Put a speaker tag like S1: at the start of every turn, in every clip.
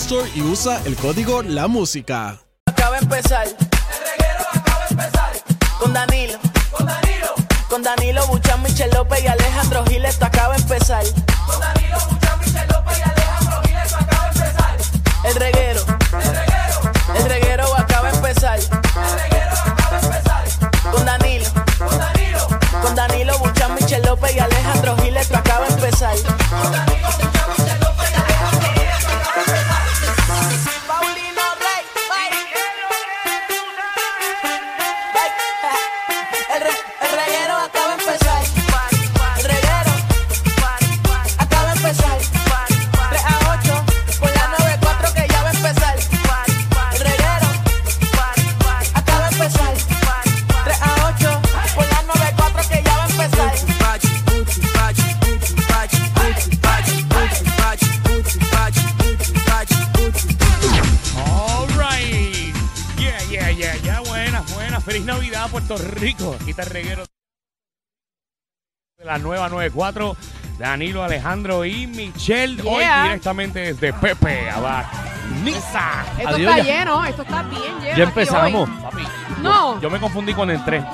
S1: Store y usa el código La Música.
S2: Acaba de empezar. El reguero acaba de empezar. Con Danilo. Con Danilo. Con Danilo Buchan, Michel López y Alejandro Giles, esto acaba de empezar. Con Danilo Buchan, Michel López y Alejandro Giles, esto acaba de empezar. El reguero. El reguero.
S3: Rico. Aquí está el reguero de la nueva 94. Danilo, Alejandro y Michelle. Hoy directamente desde Pepe Abar. Niza.
S4: Esto
S5: Adiós,
S4: está
S5: ya.
S4: lleno, esto está bien lleno.
S5: Ya
S4: aquí
S5: empezamos.
S4: hoy.
S3: Papi,
S4: No.
S3: yo me confundí con el 3.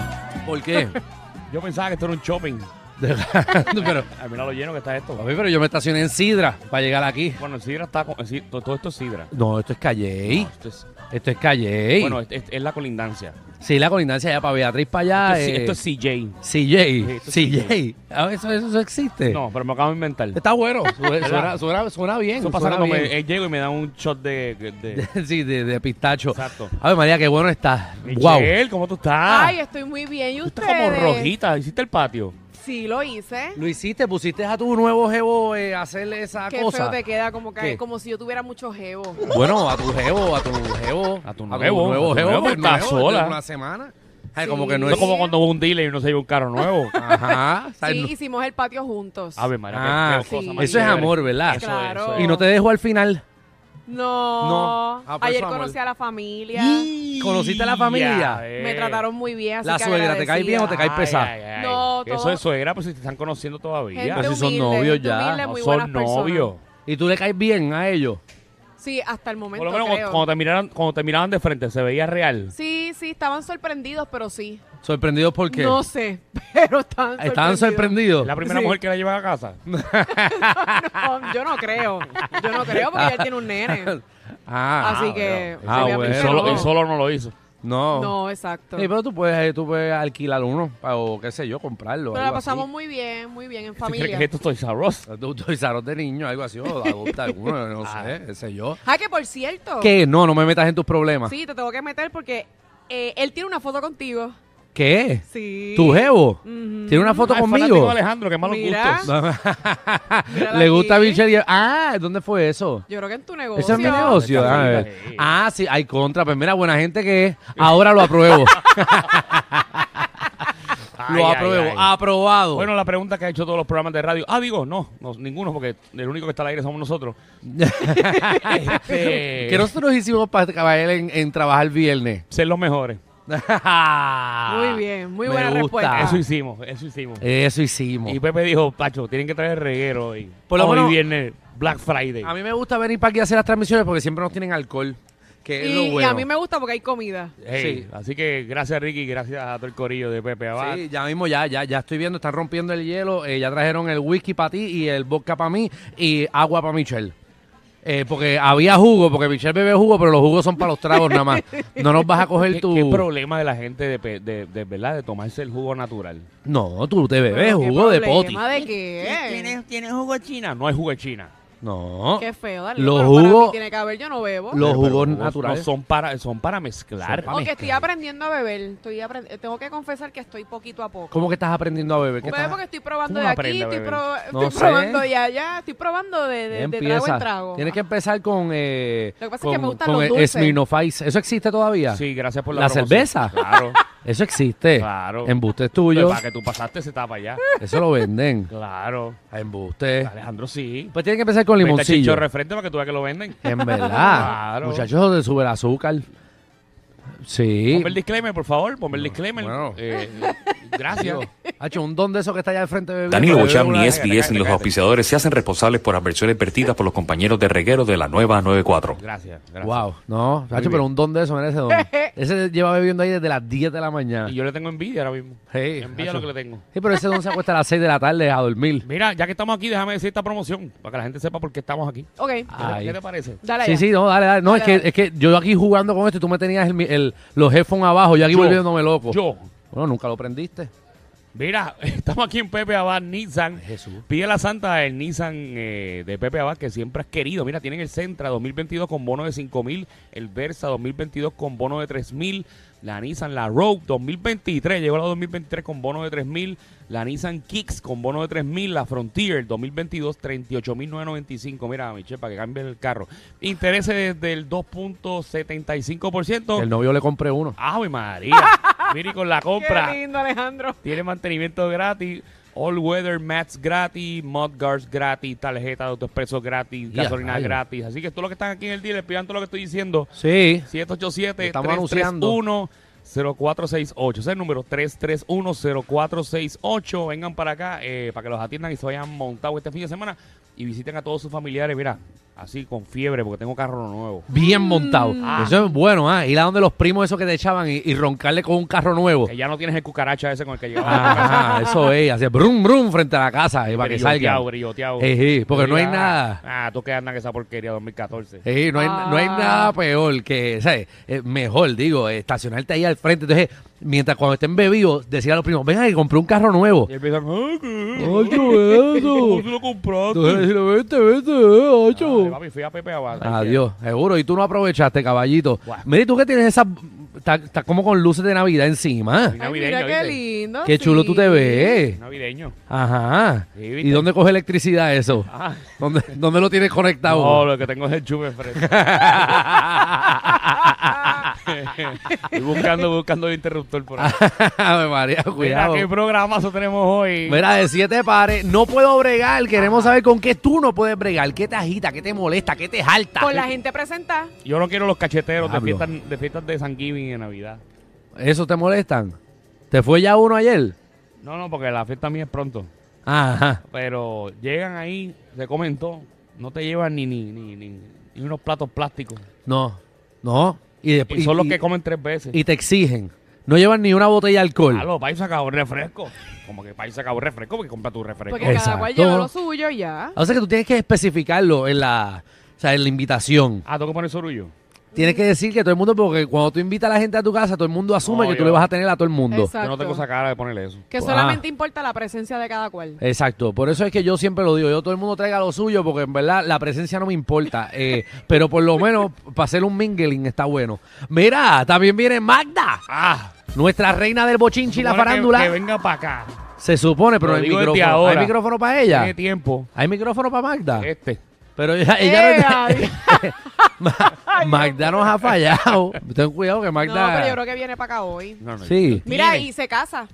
S5: ¿Por qué?
S3: Yo pensaba que esto era un shopping.
S5: pero,
S3: Ay, mira lo lleno que está esto.
S5: papi, pero yo me estacioné en Sidra para llegar aquí.
S3: Bueno, el Sidra está con. Sidra- todo, todo esto es Sidra.
S5: No, esto es Calle.
S3: No, esto es-
S5: Esto es Calle.
S3: Bueno, es, es- es la colindancia.
S5: Sí, la colindancia allá para Beatriz para allá.
S3: esto, es,
S5: eh,
S3: esto es CJ.
S5: CJ.
S3: esto es
S5: CJ. Ah, Eso, eso, eso existe.
S3: No, pero me acabo de inventar.
S5: Está bueno. Suena, suena, suena- suena bien.
S3: Eso pasa cuando me, eh, llego y me dan un shot de. de-
S5: sí, de, de pistacho.
S3: Exacto.
S5: A ver, María, qué bueno está. Wow.
S3: Michelle, ¿cómo tú estás?
S4: Ay, estoy muy bien. ¿Y
S3: tú
S4: ustedes?
S3: estás como rojita. ¿Hiciste el patio?
S4: Sí, lo hice.
S5: Lo hiciste, pusiste a tu nuevo jevo eh, a hacerle esa
S4: Qué
S5: cosa.
S4: feo te queda, como que
S5: ¿Qué?
S4: como si yo tuviera mucho jevo.
S5: Bueno, a tu jevo, a tu jevo.
S3: A tu nuevo,
S5: nuevo
S3: a tu
S5: jevo.
S3: nuevo,
S5: pues,
S3: estás
S5: nuevo,
S3: sola.
S5: de Una semana. Ay,
S4: Sí.
S5: como que no es
S3: es como cuando va un dealer y uno se lleva un carro nuevo.
S5: Ajá. o sea,
S4: Sí,
S5: no-
S4: hicimos el patio juntos.
S3: A ver, María, qué-
S5: Ah,
S3: qué cosa
S4: sí.
S3: más
S5: Eso es
S3: chévere.
S5: amor, ¿verdad?
S3: Eso,
S4: Claro.
S3: eso es.
S5: Y no te dejo al final.
S4: No.
S5: No. Ah, pues
S4: Ayer
S5: amor.
S4: conocí a la familia.
S5: ¿Conociste a la familia?
S3: Ya, eh.
S4: Me trataron muy bien, así
S5: La
S4: que
S5: suegra, ¿te cae bien o te cae.
S3: Ay,
S5: pesada?
S3: ay, ay.
S4: No,
S3: Eso
S4: todo-
S3: es suegra, pues si te están conociendo todavía.
S4: Gente
S5: Pero si son
S4: humilde,
S5: novios ya.
S4: humilde,
S3: No son novios.
S5: ¿Y tú le caes bien a ellos?
S4: Sí, hasta el
S3: Por
S4: momento
S3: lo menos
S4: creo.
S3: cuando, cuando te miraran, cuando te miraban de frente, se veía real.
S4: Sí, sí, estaban sorprendidos, pero sí.
S5: ¿Sorprendidos por qué?
S4: No sé, pero estaban sorprendidos.
S5: ¿Estaban sorprendidos?
S3: ¿Es la primera
S4: Sí.
S3: mujer que la lleva a casa?
S4: No, yo no creo. Yo no creo porque ya tiene un nene.
S5: Ah,
S4: Así que.
S5: Ah, bueno.
S3: Y
S4: aplicó.
S3: solo, solo no lo hizo.
S5: no.
S4: No, exacto.
S5: Sí, pero tú puedes, eh, tú puedes alquilar uno pa- o qué sé yo, comprarlo.
S4: Pero la
S5: algo
S4: pasamos
S5: así.
S4: muy bien, muy bien en
S3: ¿Tú crees
S4: familia.
S3: que esto estoy sabroso?
S5: Tú, tú de niño, algo así, o adopta alguno, no
S3: Ah.
S5: sé, qué sé yo.
S4: Ah, que por cierto.
S5: ¿Qué? No, no me metas en tus problemas.
S4: Sí, te tengo que meter porque eh, él tiene una foto contigo.
S5: ¿Qué?
S4: Sí.
S5: ¿Tu jevo? ¿Tiene una foto
S3: Ah,
S5: conmigo?
S3: Alejandro, qué malos
S4: Mira.
S3: gustos.
S5: Le gusta y- Ah, ¿dónde fue eso?
S4: Yo creo que en tu negocio.
S5: Ese es mi negocio. Ah,
S3: sí,
S5: hay contra. Pues mira, buena gente que es. Ahora lo apruebo.
S3: Ay,
S5: lo
S3: ay,
S5: apruebo.
S3: ay.
S5: Aprobado.
S3: Bueno, la pregunta que ha hecho todos los programas de radio. Ah, digo, no, no, ninguno, porque el único que está al aire somos nosotros. Este,
S5: ¿Qué nosotros hicimos para caballar en, en trabajar viernes?
S3: Ser los mejores.
S4: Muy bien, muy buena respuesta.
S3: Eso hicimos, eso hicimos.
S5: Eso hicimos.
S3: Y Pepe dijo, Pacho, tienen que traer reguero hoy.
S5: Por lo
S3: hoy
S5: menos-
S3: viernes, Black Friday.
S5: A mí me gusta venir para aquí a hacer las transmisiones porque siempre nos tienen alcohol. Que es
S4: Y, a mí me gusta porque hay comida.
S3: Hey,
S5: Sí.
S3: Así que gracias, Ricky, gracias a todo el corillo de Pepe Abad.
S5: Sí, ya mismo ya, ya, ya estoy viendo, están rompiendo el hielo, eh, ya trajeron el whisky para ti y el vodka para mí y agua para Michelle. Eh, porque había jugo, porque Michelle bebe jugo, pero los jugos son para los tragos nada más. No nos vas a coger
S3: ¿Qué,
S5: tu...
S3: qué problema de la gente de, pe- de, de, verdad de tomarse el jugo natural?
S5: No, tú te bebes
S4: Pero, ¿qué
S5: jugo de poti.
S4: problema ¿De qué?
S3: ¿Tienes, ¿Tienes jugo de China? No hay jugo de China.
S5: No,
S4: Qué feo, dale.
S5: Los
S4: para
S5: jugos-
S4: tiene que haber, yo no bebo.
S5: los jugos naturales.
S3: No son para, son para mezclar.
S5: Son pa'
S4: Porque estoy
S5: mezclar.
S4: aprendiendo a beber. Estoy aprend- Tengo que confesar que estoy poquito a poco.
S5: ¿Cómo que estás aprendiendo a beber? ¿Qué
S4: Pues
S5: estás-
S4: porque estoy probando
S3: ¿Cómo
S4: de aquí, estoy,
S5: No
S4: estoy probando de allá, estoy probando de, de, de trago en trago.
S5: Tienes que empezar con. Eh,
S4: Lo que pasa es
S5: con,
S4: que me gustan
S5: con
S4: los dulces.
S5: Smirnoff Ice. ¿Eso existe todavía?
S3: Sí, gracias por la
S5: ¿La
S3: promoción.
S5: cerveza?
S3: Claro,
S5: Eso existe.
S3: claro.
S5: Embuste es
S3: Pues
S5: tuyo.
S3: para que tú pasaste se tapa ya.
S5: Eso lo venden.
S3: Claro.
S5: Embuste.
S3: Alejandro, sí.
S5: Pues tiene que empezar con limoncillo.
S3: Refrente para que tú veas que lo venden.
S5: En verdad.
S3: Claro.
S5: Muchachos, de sube el azúcar. Sí.
S3: Ponme el disclaimer, por favor. Ponme el disclaimer.
S5: Bueno.
S3: Eh, gracias.
S5: Ha hecho un don de eso que está allá al frente de
S6: Danilo Bocham ni SBS ni los auspiciadores se hacen responsables por adversiones vertidas por los compañeros de reguero de la nueva 94.
S3: Gracias. gracias.
S5: Wow. No, Chacho,
S3: bien.
S5: pero un don de eso merece don. Ese lleva bebiendo ahí desde las 10 de la mañana.
S3: Y yo le tengo envidia ahora mismo.
S5: Sí,
S3: Envidia lo que le tengo.
S5: Sí, pero ese don se acuesta a las 6 de la tarde a dormir.
S3: Mira, ya que estamos aquí, déjame decir esta promoción para que la gente sepa por qué estamos aquí.
S4: Ok,
S3: ¿Qué, te- qué te parece?
S4: dale
S5: Sí, sí, no, dale, dale. No, es,
S4: Dale,
S5: que, es que yo aquí jugando con esto y tú me tenías el, mi- el- los headphones abajo, yo aquí
S3: Yo.
S5: volviéndome loco.
S3: Yo.
S5: Bueno, nunca lo prendiste.
S3: Mira, estamos aquí en Pepe Abad Nissan.
S5: Jesús.
S3: Pide la santa el Nissan eh, de Pepe Abad que siempre has querido. Mira, tienen el Sentra 2022 con bono de 5 mil, el Versa 2022 con bono de 3 mil, la Nissan La Rogue 2023, llegó la 2023 con bono de 3 mil, la Nissan Kicks con bono de 3 mil, la Frontier 2022 38 mil 995. Mira, Michelle, para que cambie el carro. Intereses desde el 2.75%.
S5: El novio le compré uno.
S3: ¡Ay, María! Mire, con la compra.
S4: Qué lindo, Alejandro.
S3: Tiene mantenimiento gratis, all weather mats gratis, mud guards gratis, tarjeta de autoexpreso gratis, gasolina gratis. Así que todos los que están aquí en el dealer, pidan todo lo que estoy diciendo.
S5: Sí.
S3: 787
S5: Estamos anunciando.
S3: 0468 Ese es el número 331-0468. Vengan para acá eh, para que los atiendan y se vayan montados este fin de semana y visiten a todos sus familiares. Mira, así con fiebre porque tengo carro nuevo.
S5: Bien montado.
S3: Ah.
S5: Eso es bueno, ¿ah? Ir a donde los primos esos que te echaban y, y roncarle con un carro nuevo.
S3: Que ya no tienes el cucaracha ese con el que llegaba.
S5: Eso es. Hacer brum, brum frente a la casa eh, para que salga.
S3: Brilloteado,
S5: sí, porque no hay
S3: Ah,
S5: nada.
S3: Ah, tú que andas en esa porquería 2014.
S5: Sí, no, hay, no hay
S4: Ah.
S5: nada peor que, ¿sabes? Eh, mejor, digo, eh, estacionarte ahí al frente. Entonces, mientras cuando estén bebidos, decir a los primos, venga que compré un carro nuevo.
S3: Y empiezan, ¡ay, qué!
S5: Ay, qué eso.
S3: ¿Cómo tú lo compraste?
S5: Entonces, decirle, vete, vete, eh, ocho.
S3: papi, fui a Pepe Abad.
S5: Adiós, seguro. Y tú no aprovechaste, caballito. Mira, ¿y tú que tienes esa... Está como con luces de Navidad encima.
S4: Ay,
S3: Navideño,
S4: mira qué
S3: ¿viste?
S4: lindo.
S5: Qué chulo
S4: sí.
S5: tú te ves.
S3: Navideño.
S5: Ajá. ¿Y dónde coge electricidad eso?
S3: Ah,
S5: ¿Dónde, dónde lo tienes conectado?
S3: no, lo que tengo es el chupe fresco. Estoy buscando, buscando el interruptor por ahí.
S5: María,
S3: Mira,
S5: cuidado.
S3: qué programazo tenemos hoy.
S5: Mira, de siete pares, no puedo bregar. Queremos saber con qué tú no puedes bregar. ¿Qué te agita? ¿Qué te molesta? ¿Qué te jalta?
S4: Con la gente presentada.
S3: Yo no quiero los cacheteros de
S5: Diablo.
S3: fiestas, de fiestas de Thanksgiving y de Navidad.
S5: ¿Eso te molestan? ¿Te fue ya uno ayer?
S3: No, no, porque la fiesta mía es pronto.
S5: Ajá.
S3: Pero llegan ahí, se comen todo. No te llevan ni, ni, ni, ni, ni unos platos plásticos.
S5: No, no. Y, después,
S3: Y son los que comen tres veces.
S5: y te exigen. No llevan ni una botella de alcohol.
S3: Claro, país acabó refresco. Como que país acabó refresco porque compra tu refresco.
S4: Porque cada cual lleva
S5: Exacto.
S4: lo suyo y ya.
S5: O sea que tú tienes que especificarlo en la, o sea, en la invitación.
S3: Ah, tengo que poner sorullo.
S5: Tienes que decir que todo el mundo, porque cuando tú invitas a la gente a tu casa, todo el mundo asume
S3: No,
S5: que tú
S3: yo-
S5: le vas a tener a todo el mundo.
S4: Exacto.
S3: Yo no tengo esa cara de ponerle eso.
S4: Que
S5: Ah.
S4: solamente importa la presencia de cada cual.
S5: Exacto, por eso es que yo siempre lo digo, yo todo el mundo traiga lo suyo porque en verdad la presencia no me importa, eh, pero por lo menos para hacer un mingling está bueno. Mira, también viene Magda,
S3: Ah,
S5: nuestra reina del bochinchi y la
S3: supone que-
S5: farándula.
S3: Que, venga para acá.
S5: Se supone, pero
S3: Lo
S5: no hay
S3: digo desde
S5: micrófono.
S3: ahora.
S5: ¿Hay micrófono para ella?
S3: Tiene tiempo.
S5: ¿Hay micrófono para Magda?
S3: Este.
S5: Pero ella, ella
S4: ¡Eh,
S5: no
S4: ay!
S5: Ma- Magda nos ha fallado. Ten cuidado que
S4: No,
S5: Magda...
S4: pero yo creo que viene para acá hoy.
S3: No, no,
S5: Sí.
S4: Mira, y se casa.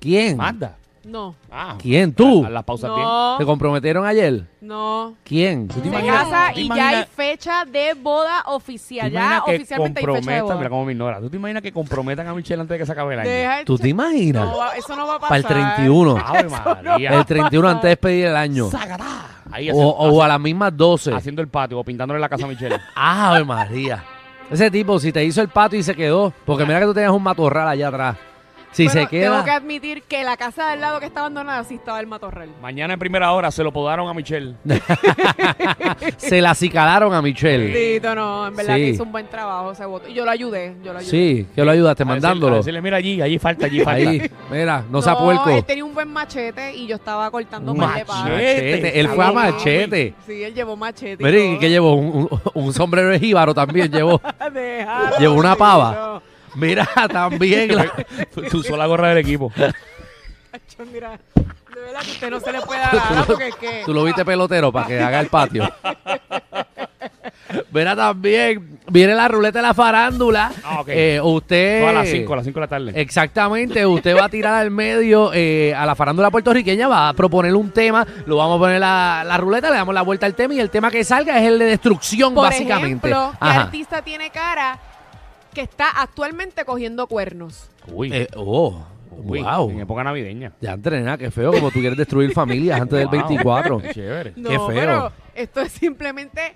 S5: ¿Quién?
S3: Manda.
S4: No,
S3: Ah,
S5: ¿Quién? ¿Tú?
S3: A, a las pausas bien.
S4: no,
S5: ¿Te comprometieron ayer?
S4: no.
S5: ¿Quién?
S3: te
S4: Se
S3: imaginas-
S4: casa
S3: tú te
S4: y ya
S3: imaginas-
S4: hay fecha de boda oficial.
S3: ¿Te
S4: Ya
S3: que
S4: oficialmente hay fecha de
S3: comprometan?
S4: boda.
S3: Mira cómo me ignora. ¿Tú te imaginas que comprometan a Michelle antes de que se acabe el año?
S4: Deja el
S5: ¿Tú te imaginas?
S4: No va- eso no va a
S5: Para
S4: pasar.
S5: el 31.
S3: Ave María.
S5: El 31 antes de despedir el año.
S3: Sagará. Ahí
S5: O,
S3: haciendo,
S5: o a las mismas 12.
S3: haciendo el patio o pintándole la casa a Michelle.
S5: ¡Ave María! Ese tipo, si te hizo el pato y se quedó, porque mira que tú tenías un matorral allá atrás. Si
S4: Bueno,
S5: se queda.
S4: Tengo que admitir que la casa del lado que está abandonada sí estaba el matorral.
S3: Mañana en primera hora se lo podaron a Michelle.
S5: se la acicalaron a Michelle.
S4: Tito, no, en verdad
S5: Sí.
S4: que hizo un buen trabajo ese voto. Y yo lo ayudé, yo lo ayudé.
S5: Sí, que lo ayudaste
S3: A decirle-
S5: mandándolo.
S3: a decirle, mira allí, allí falta, allí falta.
S5: Ahí, mira, no,
S4: No,
S5: sea puerco.
S4: él tenía un buen machete y yo estaba cortando
S3: Un
S4: par de palos.
S5: Machete, él fue a
S4: Sí,
S5: machete.
S4: Sí, él llevó machete. y
S5: Mira, ¿y
S4: todo.
S5: qué llevó? Un, un- un sombrero de jíbaro también llevó.
S4: Déjalo,
S5: Llevó una pava.
S4: Tito.
S5: Mira, también. la-
S3: Tú usó la gorra del equipo.
S4: Mira, de verdad que usted no se le puede dar porque es que...
S5: Tú lo viste pelotero para que haga el patio. Mira también, viene la ruleta de la farándula.
S3: Ah, ok.
S5: Eh, usted.
S3: Todas las 5, a las 5 de la tarde.
S5: Exactamente, usted va a tirar al medio eh, a la farándula puertorriqueña, va a proponer un tema, lo vamos a poner la, la ruleta, le damos la vuelta al tema y el tema que salga es el de destrucción,
S4: Por
S5: básicamente.
S4: ejemplo, ¿qué
S5: Ajá.
S4: artista tiene cara que está actualmente cogiendo cuernos?
S3: Uy,
S5: Eh, oh,
S3: uy,
S5: wow.
S3: en época navideña.
S5: Ya entrena, qué feo, como tú quieres destruir familias antes del
S3: Wow,
S5: 24.
S3: qué Chévere.
S4: No,
S5: Qué feo.
S4: pero esto es simplemente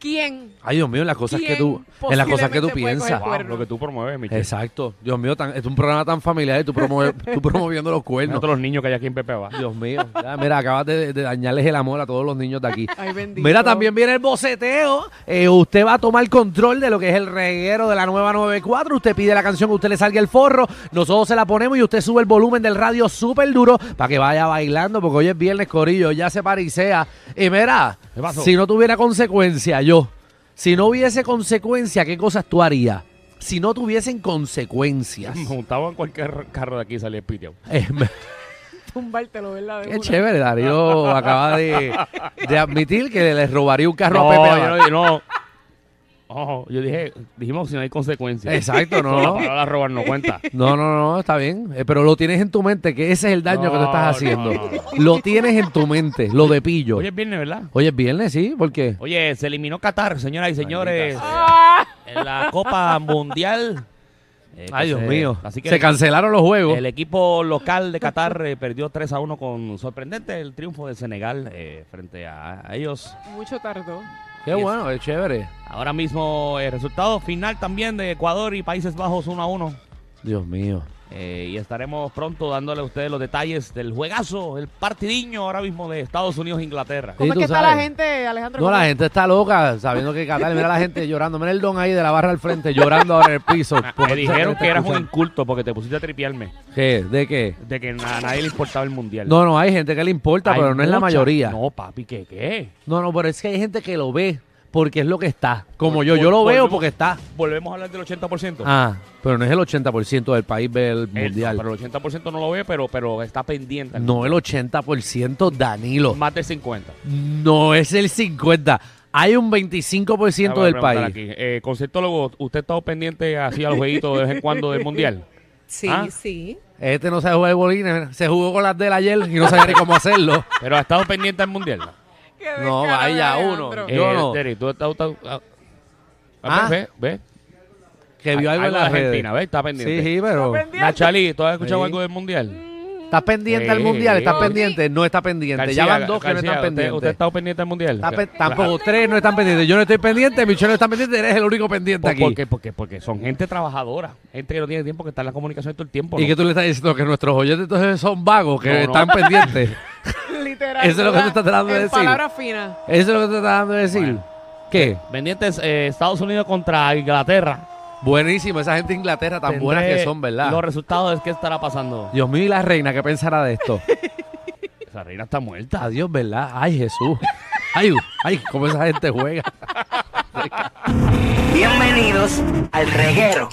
S4: quién.
S5: Ay, Dios mío, en las cosas que tú,
S4: ¿Quién
S5: en las cosas que tú piensas.
S3: Wow, lo que tú promueves, Michelle.
S5: Exacto. Dios mío, tan- es un programa tan familiar y tú, promueve- tú promoviendo los cuernos.
S3: todos los niños que hay aquí en Pepe va.
S5: Dios mío. Ya, mira, acabas de, de dañarles el amor a todos los niños de aquí.
S4: Ay, bendito.
S5: Mira, también viene el boceteo. Eh, usted va a tomar control de lo que es el reguero de la nueva 94. Usted pide la canción que usted le salga el forro. Nosotros se la ponemos y usted sube el volumen del radio súper duro para que vaya bailando, porque hoy es viernes, Corillo, ya se parisea. Y mira,
S3: ¿Qué pasó?
S5: si no tuviera consecuencia, yo, si no hubiese consecuencia, ¿qué cosas tú harías? Si no tuviesen consecuencias.
S3: Montado en cualquier carro de aquí y salía pitio.
S5: Eh, me-
S4: Tumbártelo, ¿verdad? De
S5: Qué
S4: una.
S5: chévere, Darío acaba de, de admitir que le robaría un carro
S3: No,
S5: a Pepe.
S3: yo no. Ojo, yo dije, dijimos si no hay consecuencias.
S5: Exacto, no.
S3: La palabra robar no cuenta.
S5: No, no, no, está bien. Eh, pero lo tienes en tu mente, que ese es el daño que tú estás haciendo.
S3: no, no,
S5: Lo tienes en tu mente, lo de pillo.
S3: Hoy
S5: Oye,
S3: es viernes, ¿verdad?
S5: es viernes, ¿sí? ¿Por qué?
S3: Oye, se eliminó Qatar, señoras y señores, en la Copa Mundial. Eh, que
S5: Ay, Dios
S3: se-
S5: mío.
S3: Así que
S5: Se
S3: el-
S5: cancelaron los juegos.
S3: El equipo local de Qatar eh, perdió 3 a 1 con sorprendente el triunfo de Senegal eh, frente a, a ellos.
S4: mucho tardó.
S5: Qué bueno, es chévere.
S3: Ahora mismo el resultado final también de Ecuador y Países Bajos 1 a 1.
S5: Dios mío.
S3: Eh, y estaremos pronto dándole a ustedes los detalles del juegazo, el partidiño ahora mismo de Estados Unidos e Inglaterra.
S5: Sí,
S4: ¿Cómo es que está
S5: sabes.
S4: la gente, Alejandro?
S5: No,
S4: ¿Cómo-
S5: la gente está loca sabiendo que Qatar, mira la gente llorando. Mira el don ahí de la barra al frente, llorando ahora en el piso.
S3: Me dijeron que eras un inculto porque te pusiste a tripearme
S5: ¿Qué? ¿De qué?
S3: de que a nadie le importaba el mundial.
S5: No, no, hay gente que le importa,
S3: Hay
S5: pero no es la mayoría.
S3: No, papi, ¿qué? ¿Qué?
S5: No, no, pero es que hay gente que lo ve porque es lo que está. Como yo,
S3: Vol-
S5: yo lo
S3: volvemos-
S5: veo porque está.
S3: Volvemos a hablar del 80%.
S5: Ah, pero no es el 80% del país ve el
S3: Eh,
S5: mundial.
S3: no, pero el 80% no lo ve, pero, pero está pendiente.
S5: No el 80%, Danilo.
S3: Más del 50.
S5: No es el 50%. Hay un 25%
S3: Ah, voy a
S5: del
S3: preguntar
S5: país.
S3: aquí. Eh, conceptólogo, ¿usted está pendiente así a los jueguitos de vez en cuando del mundial?
S7: Sí,
S3: ¿Ah?
S7: sí.
S5: Este no sabe jugar bolines. Se jugó con las de él ayer y no sabía ni cómo hacerlo.
S3: Pero ha estado pendiente del mundial.
S4: Qué
S5: No, vaya uno.
S3: Eh,
S5: Yo no.
S3: Terry, tú estás... estás- ah,
S5: Ah.
S3: Ve, ve.
S5: Que vio algo en
S3: de
S5: redes.
S3: Argentina, ¿ves? Está pendiente.
S5: Sí, sí, pero...
S3: Nachali, ¿tú has escuchado
S5: Sí.
S3: algo del mundial?
S5: ¿Estás pendiente al
S3: Sí.
S5: mundial? ¿Estás
S3: Sí.
S5: pendiente? No está pendiente.
S3: García,
S5: ya van dos que no
S3: García,
S5: están
S3: ¿usted- ¿Usted ha
S5: pendientes.
S3: estado pendiente del mundial?
S5: Está pe- tampoco tres no están pendientes. Yo no estoy pendiente, Michelle no está pendiente, eres el único pendiente
S3: ¿Por,
S5: aquí.
S3: por qué? Porque, porque son gente trabajadora, gente que no tiene tiempo que está en la comunicación todo el tiempo.
S5: Y
S3: ¿no?
S5: que tú le estás diciendo que nuestros oyentes entonces son vagos, que
S3: No, no.
S5: están pendientes.
S4: Literal.
S5: Eso es lo que tú estás tratando de
S4: En
S5: decir.
S4: palabras finas.
S5: Eso es lo que te está dando de decir.
S3: Bueno.
S5: ¿Qué?
S3: Pendientes eh, Estados Unidos contra Inglaterra.
S5: Buenísimo, esa gente de Inglaterra tan buenas
S3: Tendré
S5: que son, ¿verdad?
S3: Los resultados es qué estará pasando.
S5: Dios mío, y la reina, ¿qué pensará de esto?
S3: Esa reina está muerta.
S5: Adiós, ¿verdad? Ay, Jesús. Ay, ay, cómo esa gente juega.
S2: Bienvenidos al reguero.